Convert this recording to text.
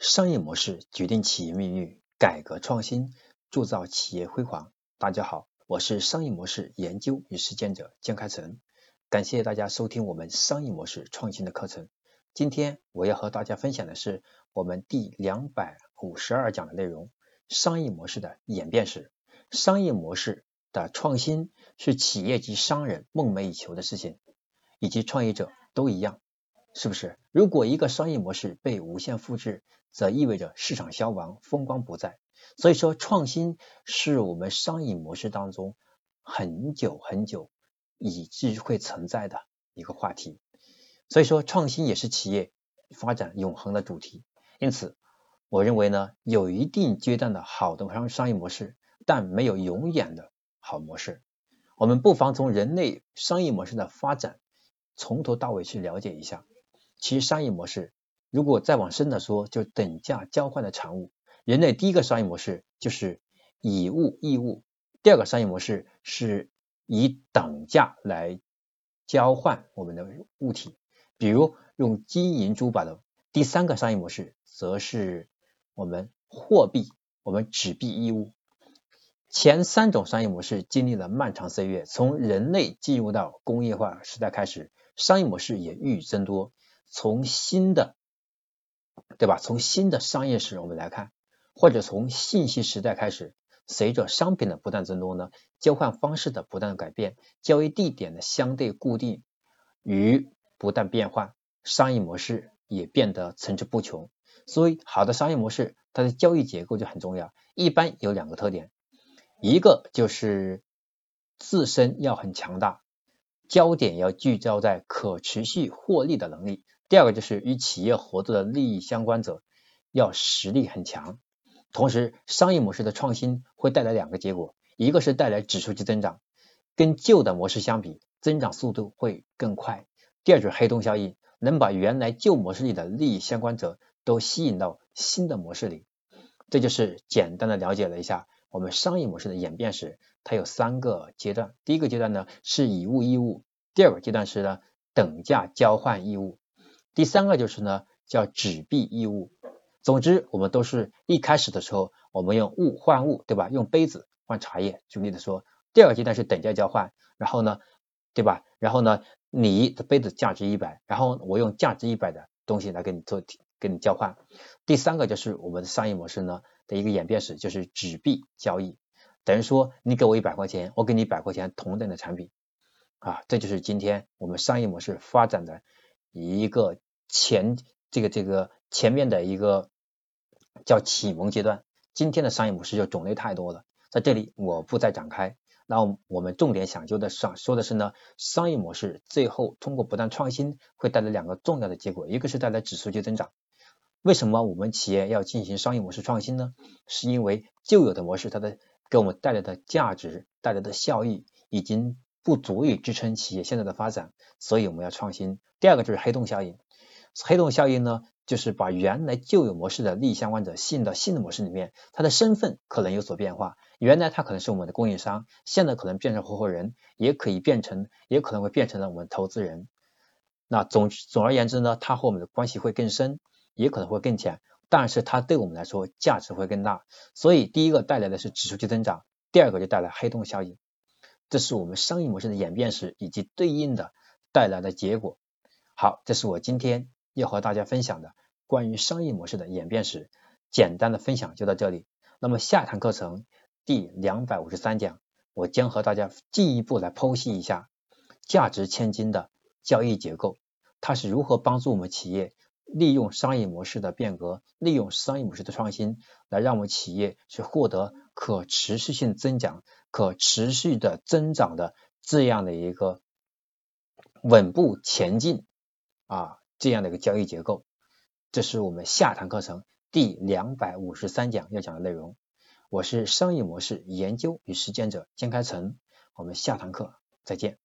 商业模式决定企业命运，改革创新铸造企业辉煌。大家好，我是商业模式研究与实践者江开成，感谢大家收听我们商业模式创新的课程。今天我要和大家分享的是我们第两百五十二讲的内容：商业模式的演变史。商业模式的创新是企业及商人梦寐以求的事情，以及创业者都一样。是不是？如果一个商业模式被无限复制，则意味着市场消亡，风光不再。所以说，创新是我们商业模式当中很久很久以至会存在的一个话题。所以说，创新也是企业发展永恒的主题。因此，我认为呢，有一定阶段的好的商商业模式，但没有永远的好模式。我们不妨从人类商业模式的发展从头到尾去了解一下。其实商业模式，如果再往深的说，就是等价交换的产物。人类第一个商业模式就是以物易物，第二个商业模式是以等价来交换我们的物体，比如用金银珠宝的。第三个商业模式则是我们货币，我们纸币义物。前三种商业模式经历了漫长岁月，从人类进入到工业化时代开始，商业模式也愈增多。从新的，对吧？从新的商业史我们来看，或者从信息时代开始，随着商品的不断增多呢，交换方式的不断改变，交易地点的相对固定与不断变换，商业模式也变得层出不穷。所以，好的商业模式，它的交易结构就很重要。一般有两个特点，一个就是自身要很强大，焦点要聚焦在可持续获利的能力。第二个就是与企业合作的利益相关者要实力很强，同时商业模式的创新会带来两个结果，一个是带来指数级增长，跟旧的模式相比增长速度会更快；第二就是黑洞效应，能把原来旧模式里的利益相关者都吸引到新的模式里。这就是简单的了解了一下我们商业模式的演变史，它有三个阶段，第一个阶段呢是以物易物，第二个阶段是呢等价交换义务。第三个就是呢，叫纸币义物。总之，我们都是一开始的时候，我们用物换物，对吧？用杯子换茶叶。举例的说，第二个阶段是等价交换，然后呢，对吧？然后呢，你的杯子价值一百，然后我用价值一百的东西来给你做，跟你交换。第三个就是我们的商业模式呢的一个演变史，就是纸币交易，等于说你给我一百块钱，我给你一百块钱同等的产品啊，这就是今天我们商业模式发展的。一个前这个这个前面的一个叫启蒙阶段，今天的商业模式就种类太多了，在这里我不再展开。那我们重点讲究的上说的是呢，商业模式最后通过不断创新，会带来两个重要的结果，一个是带来指数级增长。为什么我们企业要进行商业模式创新呢？是因为旧有的模式它的给我们带来的价值、带来的效益已经。不足以支撑企业现在的发展，所以我们要创新。第二个就是黑洞效应，黑洞效应呢，就是把原来旧有模式的利益相关者吸引到新的模式里面，他的身份可能有所变化。原来他可能是我们的供应商，现在可能变成合伙人，也可以变成，也可能会变成了我们投资人。那总总而言之呢，他和我们的关系会更深，也可能会更浅，但是他对我们来说价值会更大。所以第一个带来的是指数级增长，第二个就带来黑洞效应。这是我们商业模式的演变史以及对应的带来的结果。好，这是我今天要和大家分享的关于商业模式的演变史，简单的分享就到这里。那么下堂课程第两百五十三讲，我将和大家进一步来剖析一下价值千金的交易结构，它是如何帮助我们企业。利用商业模式的变革，利用商业模式的创新，来让我们企业去获得可持续性增长、可持续的增长的这样的一个稳步前进啊，这样的一个交易结构。这是我们下堂课程第两百五十三讲要讲的内容。我是商业模式研究与实践者江开成，我们下堂课再见。